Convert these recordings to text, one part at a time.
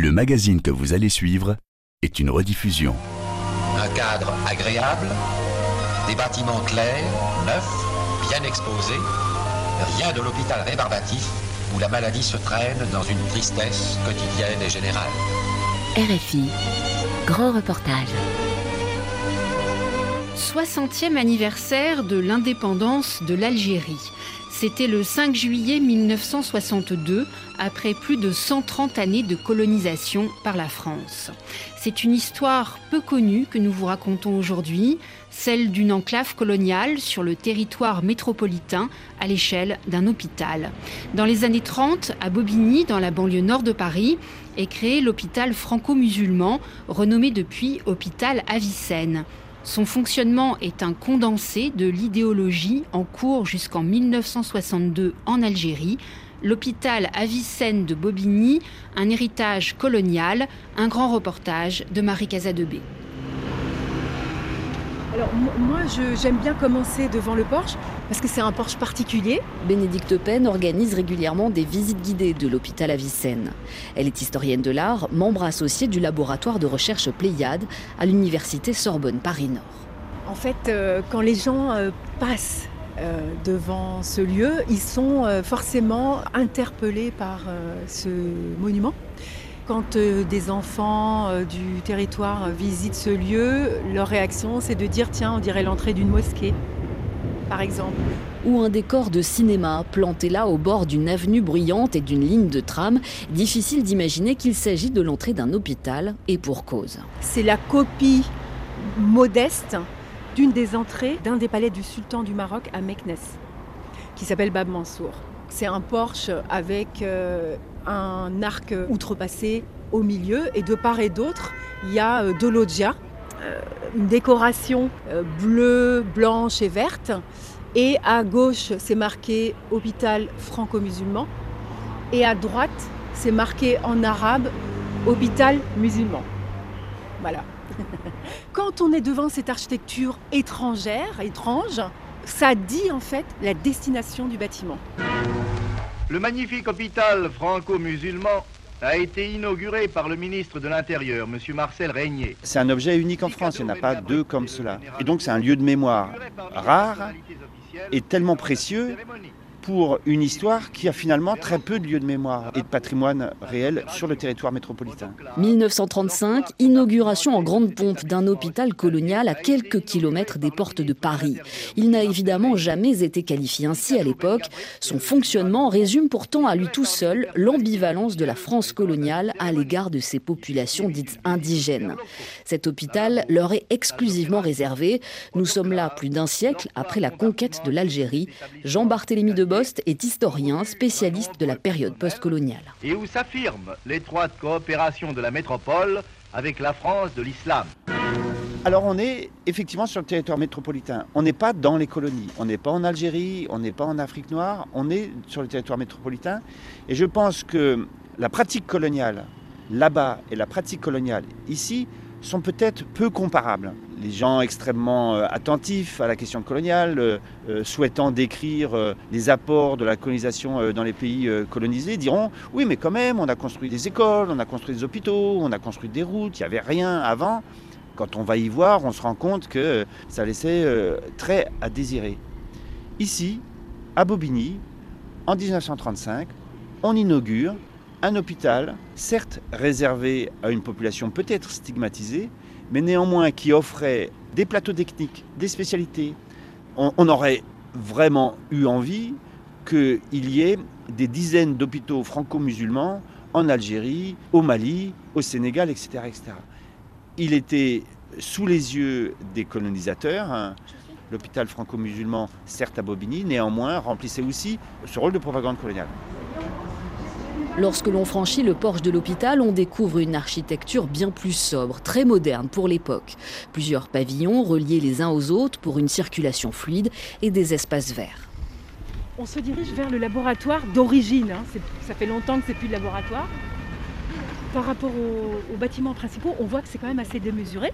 Le magazine que vous allez suivre est une rediffusion. Un cadre agréable, des bâtiments clairs, neufs, bien exposés, rien de l'hôpital rébarbatif où la maladie se traîne dans une tristesse quotidienne et générale. RFI, grand reportage. 60e anniversaire de l'indépendance de l'Algérie. C'était le 5 juillet 1962, après plus de 130 années de colonisation par la France. C'est une histoire peu connue que nous vous racontons aujourd'hui, celle d'une enclave coloniale sur le territoire métropolitain à l'échelle d'un hôpital. Dans les années 30, à Bobigny, dans la banlieue nord de Paris, est créé l'hôpital franco-musulman, renommé depuis Hôpital Avicenne. Son fonctionnement est un condensé de l'idéologie en cours jusqu'en 1962 en Algérie. L'hôpital Avicenne de Bobigny, un héritage colonial, un grand reportage de Marie Casadebé. Alors moi j'aime bien commencer devant le Porsche parce que c'est un Porsche particulier. Bénédicte Pen organise régulièrement des visites guidées de l'hôpital Avicenne. Elle est historienne de l'art, membre associée du laboratoire de recherche Pléiade à l'université Sorbonne Paris-Nord. En fait, euh, quand les gens euh, passent euh, devant ce lieu, ils sont forcément interpellés par ce monument quand euh, des enfants euh, du territoire visitent ce lieu, leur réaction c'est de dire tiens, on dirait l'entrée d'une mosquée, par exemple. Ou un décor de cinéma planté là au bord d'une avenue bruyante et d'une ligne de tram. Difficile d'imaginer qu'il s'agit de l'entrée d'un hôpital et pour cause. C'est la copie modeste d'une des entrées d'un des palais du sultan du Maroc à Meknes, qui s'appelle Bab Mansour. C'est un porche avec euh, un arc outrepassé au milieu et de part et d'autre, il y a euh, de loggia, euh, une décoration bleue, blanche et verte. Et à gauche, c'est marqué hôpital franco-musulman. Et à droite, c'est marqué en arabe hôpital musulman. Voilà. Quand on est devant cette architecture étrangère, étrange, ça dit en fait la destination du bâtiment. Le magnifique hôpital franco-musulman a été inauguré par le ministre de l'Intérieur, M. Marcel Régnier. C'est un objet unique en France, il n'y en a pas deux comme cela. Et donc c'est un lieu de mémoire rare et tellement précieux pour une histoire qui a finalement très peu de lieux de mémoire et de patrimoine réel sur le territoire métropolitain. 1935, inauguration en grande pompe d'un hôpital colonial à quelques kilomètres des portes de Paris. Il n'a évidemment jamais été qualifié ainsi à l'époque. Son fonctionnement résume pourtant à lui tout seul l'ambivalence de la France coloniale à l'égard de ses populations dites indigènes. Cet hôpital leur est exclusivement réservé. Nous sommes là plus d'un siècle après la conquête de l'Algérie. Jean-Barthélemy de Bost est historien, spécialiste de la période postcoloniale. Et où s'affirme l'étroite coopération de la métropole avec la France de l'islam. Alors on est effectivement sur le territoire métropolitain. On n'est pas dans les colonies. On n'est pas en Algérie, on n'est pas en Afrique noire. On est sur le territoire métropolitain. Et je pense que la pratique coloniale là-bas et la pratique coloniale ici sont peut-être peu comparables. Les gens extrêmement euh, attentifs à la question coloniale, euh, euh, souhaitant décrire les apports de la colonisation dans les pays colonisés, diront oui mais quand même on a construit des écoles, on a construit des hôpitaux, on a construit des routes, il n'y avait rien avant. Quand on va y voir, on se rend compte que ça laissait très à désirer. Ici, à Bobigny, en 1935, on inaugure un hôpital, certes réservé à une population peut-être stigmatisée, mais néanmoins qui offrait des plateaux techniques, des spécialités. On, aurait vraiment eu envie qu'il y ait des dizaines d'hôpitaux franco-musulmans en Algérie, au Mali, au Sénégal, etc.. Il était sous les yeux des colonisateurs. Hein. L'hôpital franco-musulman, certes à Bobigny, néanmoins remplissait aussi ce rôle de propagande coloniale. Lorsque l'on franchit le porche de l'hôpital, on découvre une architecture bien plus sobre, très moderne pour l'époque. Plusieurs pavillons reliés les uns aux autres pour une circulation fluide et des espaces verts. On se dirige vers le laboratoire d'origine. Hein. Ça fait longtemps que c'est plus de laboratoire. Par rapport aux, bâtiments principaux, on voit que c'est quand même assez démesuré.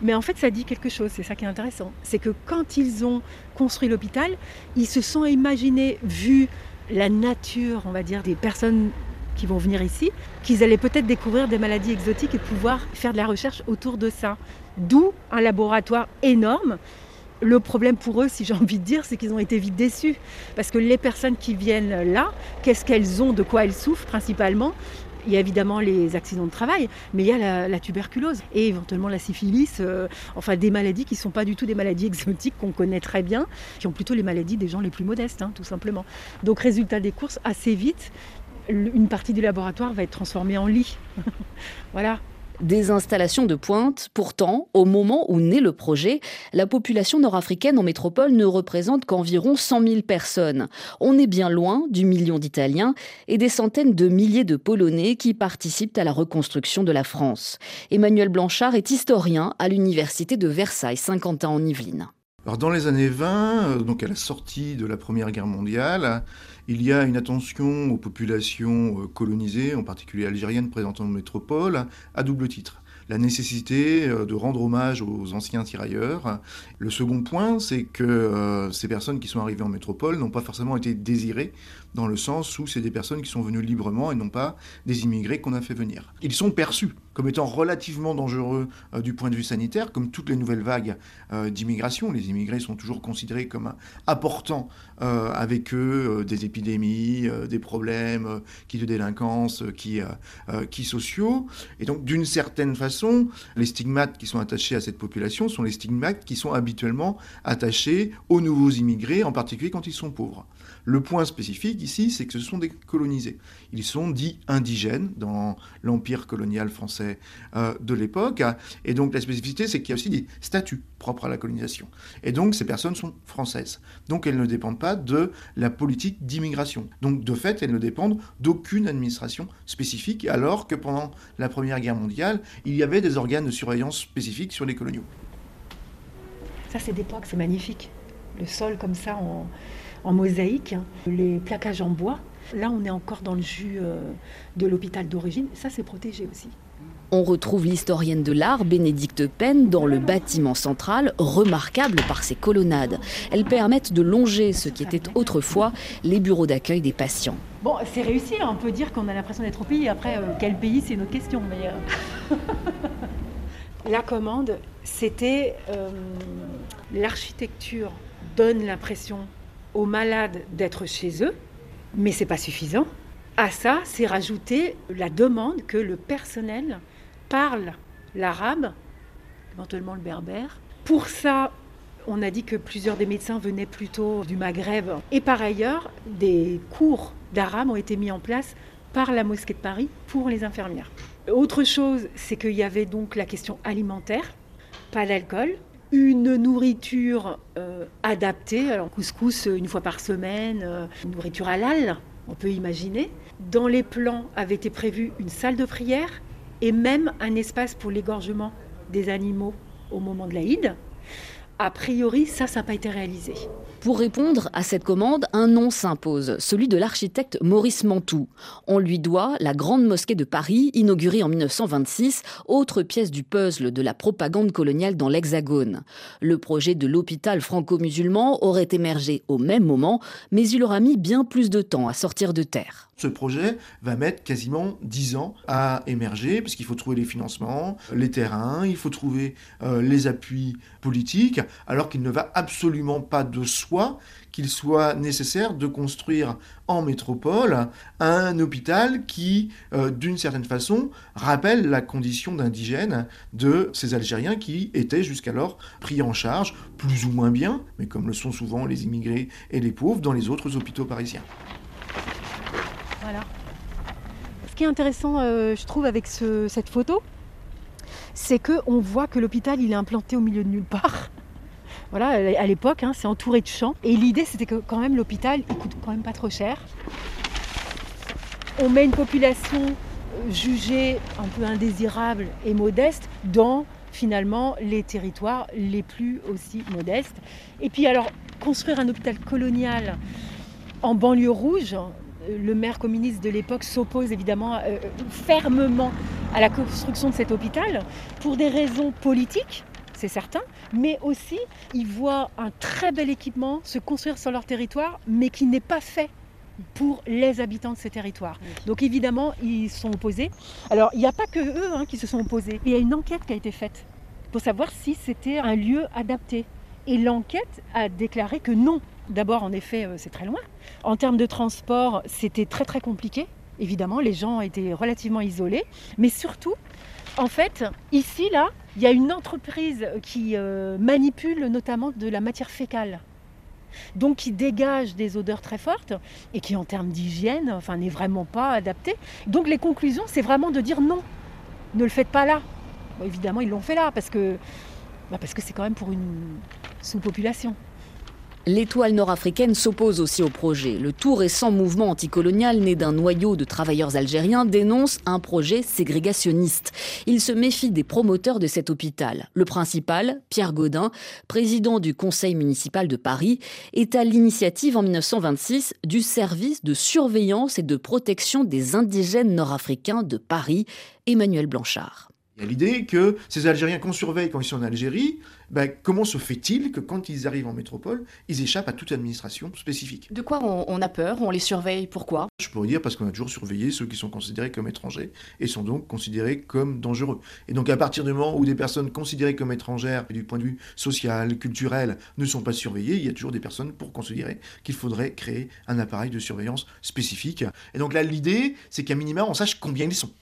Mais en fait, ça dit quelque chose, c'est ça qui est intéressant. C'est que quand ils ont construit l'hôpital, ils se sont imaginés, vu la nature, on va dire, des personnes qui vont venir ici, qu'ils allaient peut-être découvrir des maladies exotiques et pouvoir faire de la recherche autour de ça. D'où un laboratoire énorme. Le problème pour eux, si j'ai envie de dire, c'est qu'ils ont été vite déçus. Parce que les personnes qui viennent là, qu'est-ce qu'elles ont, de quoi elles souffrent principalement? Il y a évidemment les accidents de travail, mais il y a la, tuberculose et éventuellement la syphilis, euh, enfin des maladies qui ne sont pas du tout des maladies exotiques qu'on connaît très bien, qui ont plutôt les maladies des gens les plus modestes, hein, tout simplement. Donc résultat des courses, assez vite, une partie du laboratoire va être transformée en lit. voilà. Des installations de pointe. Pourtant, au moment où naît le projet, la population nord-africaine en métropole ne représente qu'environ 100 000 personnes. On est bien loin du million d'Italiens et des centaines de milliers de Polonais qui participent à la reconstruction de la France. Emmanuel Blanchard est historien à l'université de Versailles, Saint-Quentin en Yvelines. Dans les années 20, euh, donc à la sortie de la Première Guerre mondiale, il y a une attention aux populations euh, colonisées, en particulier algériennes présentes en métropole, à double titre la nécessité euh, de rendre hommage aux anciens tirailleurs. Le second point, c'est que ces personnes qui sont arrivées en métropole n'ont pas forcément été désirées dans le sens où c'est des personnes qui sont venues librement et non pas des immigrés qu'on a fait venir. Ils sont perçus comme étant relativement dangereux euh, du point de vue sanitaire, comme toutes les nouvelles vagues euh, d'immigration. Les immigrés sont toujours considérés comme apportant euh, avec eux des épidémies, des problèmes qui de délinquance, qui, qui sociaux. Et donc, d'une certaine façon, les stigmates qui sont attachés à cette population sont les stigmates qui sont habituellement attachés aux nouveaux immigrés, en particulier quand ils sont pauvres. Le point spécifique ici, c'est que ce sont des colonisés. Ils sont dits indigènes dans l'empire colonial français euh, de l'époque. Et donc la spécificité, c'est qu'il y a aussi des statuts propres à la colonisation. Et donc ces personnes sont françaises. Donc elles ne dépendent pas de la politique d'immigration. Donc de fait, elles ne dépendent d'aucune administration spécifique, alors que pendant la Première Guerre mondiale, il y avait des organes de surveillance spécifiques sur les coloniaux. Ça, c'est d'époque, c'est magnifique. Le sol comme ça en en mosaïque, les plaquages en bois. Là, on est encore dans le jus euh, de l'hôpital d'origine. Ça, c'est protégé aussi. On retrouve l'historienne de l'art, Bénédicte Penn, dans le bâtiment central, remarquable par ses colonnades. Elles permettent de longer ce qui était autrefois les bureaux d'accueil des patients. Bon, c'est réussi, hein. on peut dire qu'on a l'impression d'être au pays. Après, euh, quel pays, c'est une autre question. Mais euh, La commande, c'était l'architecture donne l'impression aux malades d'être chez eux, mais c'est pas suffisant. À ça, c'est rajouter la demande que le personnel parle l'arabe, éventuellement le berbère. Pour ça, on a dit que plusieurs des médecins venaient plutôt du Maghreb. Et par ailleurs, des cours d'arabe ont été mis en place par la mosquée de Paris pour les infirmières. Autre chose, c'est qu'il y avait donc la question alimentaire, pas d'alcool, une nourriture euh, adaptée, alors couscous euh, une fois par semaine, euh, une nourriture halal, on peut imaginer. Dans les plans avait été prévu une salle de prière et même un espace pour l'égorgement des animaux au moment de l'Aïd. A priori, ça, ça n'a pas été réalisé. Pour répondre à cette commande, un nom s'impose, celui de l'architecte Maurice Mantoux. On lui doit la Grande Mosquée de Paris, inaugurée en 1926, autre pièce du puzzle de la propagande coloniale dans l'Hexagone. Le projet de l'hôpital franco-musulman aurait émergé au même moment, mais il aura mis bien plus de temps à sortir de terre. Ce projet va mettre quasiment 10 ans à émerger, parce qu'il faut trouver les financements, les terrains, il faut trouver euh, les appuis politiques, alors qu'il ne va absolument pas de soi qu'il soit nécessaire de construire en métropole un hôpital qui, euh, d'une certaine façon, rappelle la condition d'indigène de ces Algériens qui étaient jusqu'alors pris en charge, plus ou moins bien, mais comme le sont souvent les immigrés et les pauvres, dans les autres hôpitaux parisiens. Ce qui est intéressant, euh, je trouve, avec cette photo, c'est qu'on voit que l'hôpital il est implanté au milieu de nulle part. Voilà, à l'époque, hein, c'est entouré de champs. Et l'idée, c'était que quand même l'hôpital, il coûte quand même pas trop cher. On met une population euh, jugée un peu indésirable et modeste dans finalement les territoires les plus aussi modestes. Et puis alors, construire un hôpital colonial en banlieue rouge, le maire communiste de l'époque s'oppose évidemment euh, fermement à la construction de cet hôpital pour des raisons politiques, c'est certain, mais aussi ils voient un très bel équipement se construire sur leur territoire, mais qui n'est pas fait pour les habitants de ce territoire. Donc évidemment, ils sont opposés. Alors, il n'y a pas que eux hein, qui se sont opposés. Il y a une enquête qui a été faite pour savoir si c'était un lieu adapté. Et l'enquête a déclaré que non. D'abord, en effet, euh, c'est très loin. En termes de transport, c'était très très compliqué. Évidemment, les gens étaient relativement isolés. Mais surtout, en fait, ici, là, il y a une entreprise qui euh, manipule notamment de la matière fécale. Donc qui dégage des odeurs très fortes et qui en termes d'hygiène, enfin, n'est vraiment pas adapté. Donc les conclusions, c'est vraiment de dire non, ne le faites pas là. évidemment, ils l'ont fait là bah, parce que c'est quand même pour une sous-population. L'étoile nord-africaine s'oppose aussi au projet. Le tout récent mouvement anticolonial né d'un noyau de travailleurs algériens dénonce un projet ségrégationniste. Il se méfie des promoteurs de cet hôpital. Le principal, Pierre Gaudin, président du conseil municipal de Paris, est à l'initiative en 1926 du service de surveillance et de protection des indigènes nord-africains de Paris, Emmanuel Blanchard. Il y a l'idée que ces Algériens qu'on surveille quand ils sont en Algérie, ben, comment se fait-il que quand ils arrivent en métropole, ils échappent à toute administration spécifique? De quoi on, a peur? On les surveille? Pourquoi? Je pourrais dire parce qu'on a toujours surveillé ceux qui sont considérés comme étrangers et sont donc considérés comme dangereux. Et donc à partir du moment où des personnes considérées comme étrangères du point de vue social, culturel, ne sont pas surveillées, il y a toujours des personnes pour considérer qu'il faudrait créer un appareil de surveillance spécifique. Et donc là, l'idée, c'est qu'à minima, on sache combien ils sont.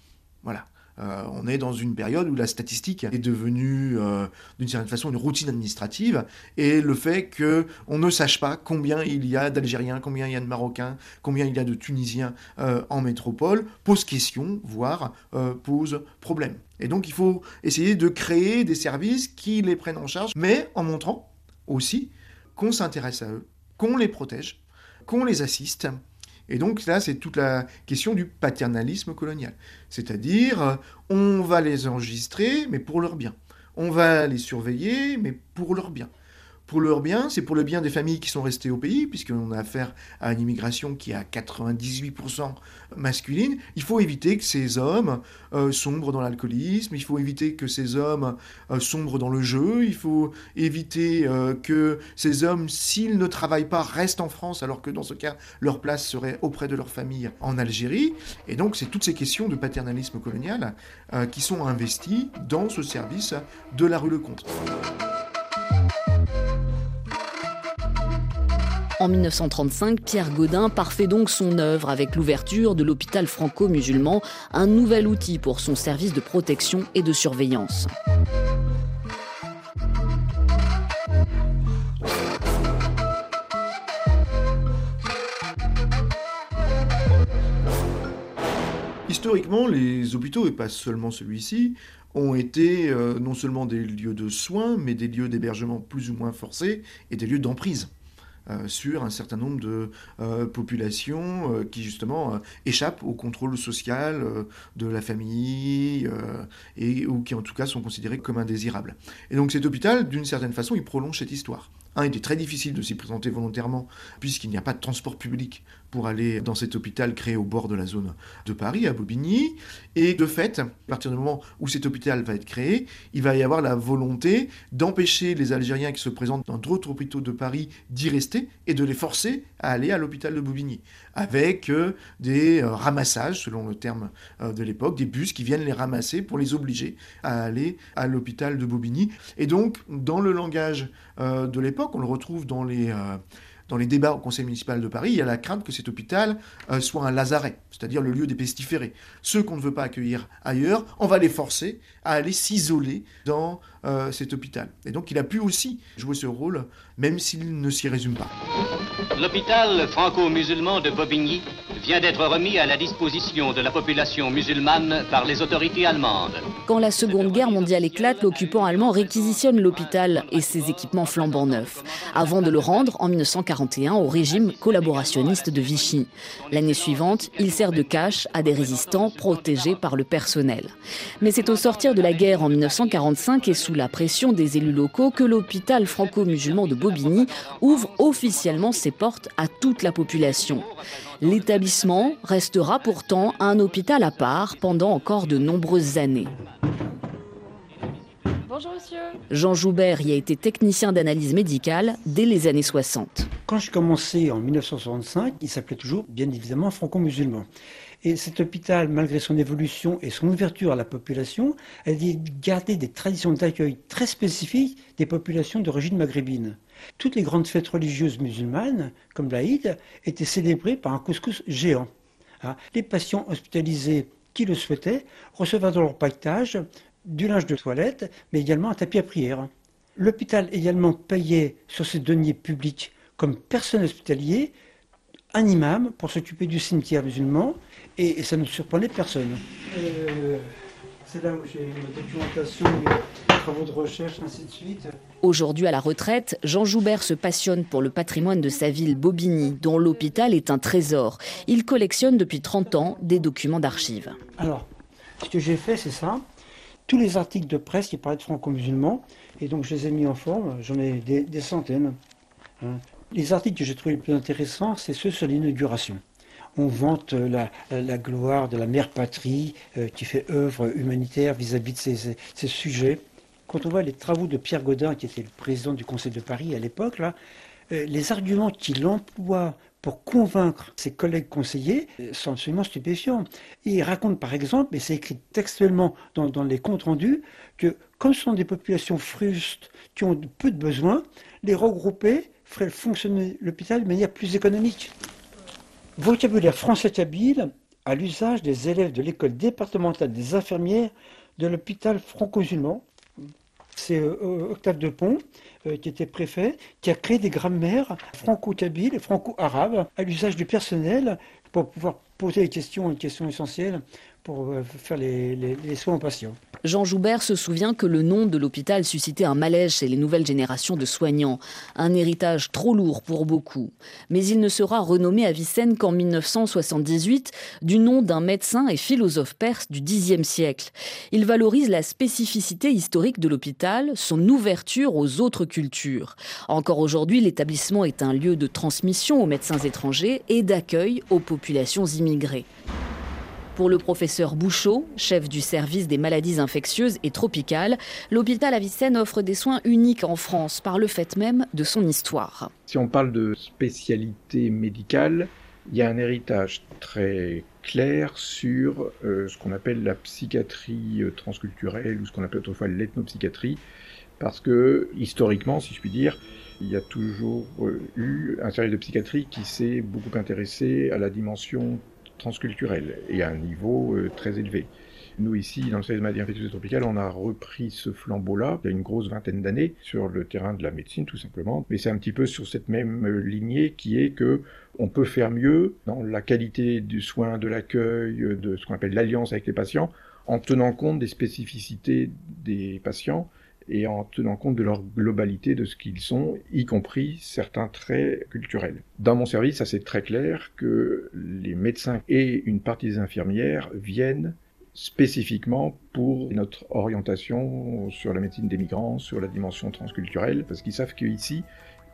Voilà. Euh, on est dans une période où la statistique est devenue euh, d'une certaine façon une routine administrative et le fait qu'on ne sache pas combien il y a d'Algériens, combien il y a de Marocains, combien il y a de Tunisiens euh, en métropole pose question, voire pose problème. Et donc il faut essayer de créer des services qui les prennent en charge, mais en montrant aussi qu'on s'intéresse à eux, qu'on les protège, qu'on les assiste et donc là, c'est toute la question du paternalisme colonial. C'est-à-dire, euh, on va les enregistrer, mais pour leur bien. On va les surveiller, mais pour leur bien pour leur bien, c'est pour le bien des familles qui sont restées au pays, puisqu'on a affaire à une immigration qui est à 98% masculine. Il faut éviter que ces hommes euh, sombrent dans l'alcoolisme, il faut éviter que ces hommes euh, sombrent dans le jeu, il faut éviter euh, que ces hommes, s'ils ne travaillent pas, restent en France, alors que dans ce cas, leur place serait auprès de leur famille en Algérie. Et donc, c'est toutes ces questions de paternalisme colonial qui sont investies dans ce service de la rue Lecomte. En 1935, Pierre Gaudin parfait donc son œuvre avec l'ouverture de l'hôpital franco-musulman, un nouvel outil pour son service de protection et de surveillance. Historiquement, les hôpitaux, et pas seulement celui-ci, ont été euh, non seulement des lieux de soins, mais des lieux d'hébergement plus ou moins forcés et des lieux d'emprise. Euh, sur un certain nombre de euh, populations euh, qui justement échappent au contrôle social de la famille et ou qui en tout cas sont considérés comme indésirables. Et donc cet hôpital, d'une certaine façon, il prolonge cette histoire. Un, il est très difficile de s'y présenter volontairement puisqu'il n'y a pas de transport public pour aller dans cet hôpital créé au bord de la zone de Paris, à Bobigny. Et de fait, à partir du moment où cet hôpital va être créé, il va y avoir la volonté d'empêcher les Algériens qui se présentent dans d'autres hôpitaux de Paris d'y rester et de les forcer à aller à l'hôpital de Bobigny, avec euh, des euh, ramassages, selon le terme euh, de l'époque, des bus qui viennent les ramasser pour les obliger à aller à l'hôpital de Bobigny. Et donc, dans le langage de l'époque, on le retrouve dans les dans les débats au Conseil municipal de Paris, il y a la crainte que cet hôpital euh, soit un lazaret, c'est-à-dire le lieu des pestiférés. Ceux qu'on ne veut pas accueillir ailleurs, on va les forcer à aller s'isoler dans euh, cet hôpital. Et donc il a pu aussi jouer ce rôle, même s'il ne s'y résume pas. L'hôpital franco-musulman de Bobigny vient d'être remis à la disposition de la population musulmane par les autorités allemandes. Quand la Seconde Guerre mondiale éclate, l'occupant allemand réquisitionne l'hôpital et ses équipements flambant neufs, avant de le rendre en 1941 au régime collaborationniste de Vichy. L'année suivante, il sert de cache à des résistants protégés par le personnel. Mais c'est au sortir de la guerre en 1945 et sous la pression des élus locaux que l'hôpital franco-musulman de Bobigny ouvre officiellement ses portes à toute la population. L'établissement restera pourtant un hôpital à part pendant encore de nombreuses années. Bonjour monsieur. Jean Joubert y a été technicien d'analyse médicale dès les années 60. Quand j'ai commencé en 1965, il s'appelait toujours bien évidemment franco-musulman. Et cet hôpital, malgré son évolution et son ouverture à la population, a gardé des traditions d'accueil très spécifiques des populations d'origine maghrébine. Toutes les grandes fêtes religieuses musulmanes, comme l'Aïd, étaient célébrées par un couscous géant. Hein. Les patients hospitalisés qui le souhaitaient recevaient dans leur paquetage du linge de toilette, mais également un tapis à prière. L'hôpital également payait sur ses deniers publics comme personne hospitalier un imam pour s'occuper du cimetière musulman et, ça ne surprenait personne. Euh, c'est là où j'ai ma documentation, mes travaux de recherche, ainsi de suite. Aujourd'hui à la retraite, Jean Joubert se passionne pour le patrimoine de sa ville, Bobigny, dont l'hôpital est un trésor. Il collectionne depuis 30 ans des documents d'archives. Alors, ce que j'ai fait, c'est ça. Tous les articles de presse qui parlaient de franco-musulmans, et donc je les ai mis en forme, j'en ai des, centaines. Hein. Les articles que j'ai trouvés les plus intéressants, c'est ceux sur l'inauguration. On vante la, gloire de la mère patrie euh, qui fait œuvre humanitaire vis-à-vis de ces, sujets. Quand on voit les travaux de Pierre Godin, qui était le président du Conseil de Paris à l'époque, euh, les arguments qu'il emploie pour convaincre ses collègues conseillers euh, sont absolument stupéfiants. il raconte par exemple, et c'est écrit textuellement dans, les comptes rendus, que comme ce sont des populations frustes qui ont peu de besoins, les regrouper ferait fonctionner l'hôpital de manière plus économique. Vocabulaire français kabyle à l'usage des élèves de l'école départementale des infirmières de l'hôpital franco-musulman. C'est euh, Octave de Pont, euh, qui était préfet, qui a créé des grammaires franco-kabyles et franco-arabes à l'usage du personnel pour pouvoir poser les questions, les questions essentielles pour euh, faire les, soins aux patients. Jean Joubert se souvient que le nom de l'hôpital suscitait un malaise chez les nouvelles générations de soignants, un héritage trop lourd pour beaucoup. Mais il ne sera renommé à Vicenne qu'en 1978 du nom d'un médecin et philosophe perse du Xe siècle. Il valorise la spécificité historique de l'hôpital, son ouverture aux autres cultures. Encore aujourd'hui, l'établissement est un lieu de transmission aux médecins étrangers et d'accueil aux populations immigrées. Pour le professeur Bouchot, chef du service des maladies infectieuses et tropicales, l'hôpital Avicenne offre des soins uniques en France par le fait même de son histoire. Si on parle de spécialité médicale, il y a un héritage très clair sur euh, ce qu'on appelle la psychiatrie euh, transculturelle ou ce qu'on appelle autrefois l'ethnopsychiatrie, parce que historiquement, si je puis dire, il y a toujours euh, eu un service de psychiatrie qui s'est beaucoup intéressé à la dimension transculturelle et à un niveau euh, très élevé. Nous, ici, dans le de maladies infectieuses tropicales, on a repris ce flambeau-là il y a une grosse vingtaine d'années sur le terrain de la médecine, tout simplement. Mais c'est un petit peu sur cette même euh, lignée qui est que on peut faire mieux dans la qualité du soin, de l'accueil, de ce qu'on appelle l'alliance avec les patients, en tenant compte des spécificités des patients et en tenant compte de leur globalité de ce qu'ils sont, y compris certains traits culturels. Dans mon service, ça c'est très clair que les médecins et une partie des infirmières viennent spécifiquement pour notre orientation sur la médecine des migrants, sur la dimension transculturelle, parce qu'ils savent qu'ici,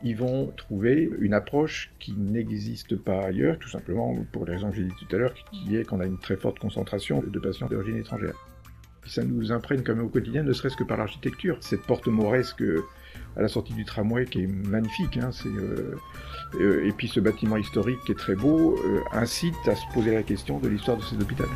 ils vont trouver une approche qui n'existe pas ailleurs, tout simplement pour les raisons que j'ai dit tout à l'heure, qui est qu'on a une très forte concentration de patients d'origine étrangère ça nous imprègne quand même au quotidien, ne serait-ce que par l'architecture. Cette porte mauresque à la sortie du tramway qui est magnifique, hein, euh, euh, et puis ce bâtiment historique qui est très beau, euh, incite à se poser la question de l'histoire de cet hôpital.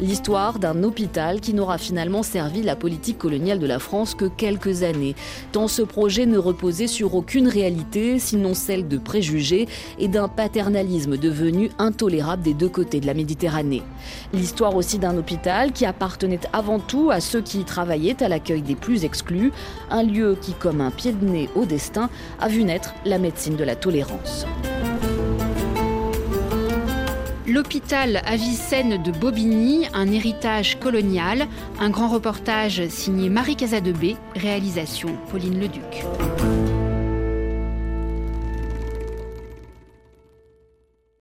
L'histoire d'un hôpital qui n'aura finalement servi la politique coloniale de la France que quelques années, tant ce projet ne reposait sur aucune réalité, sinon celle de préjugés et d'un paternalisme devenu intolérable des deux côtés de la Méditerranée. L'histoire aussi d'un hôpital qui appartenait avant tout à ceux qui y travaillaient à l'accueil des plus exclus, un lieu qui, comme un pied de nez au destin, a vu naître la médecine de la tolérance. L'hôpital Avicenne de Bobigny, un héritage colonial, un grand reportage signé Marie Casadebé, réalisation Pauline Leduc.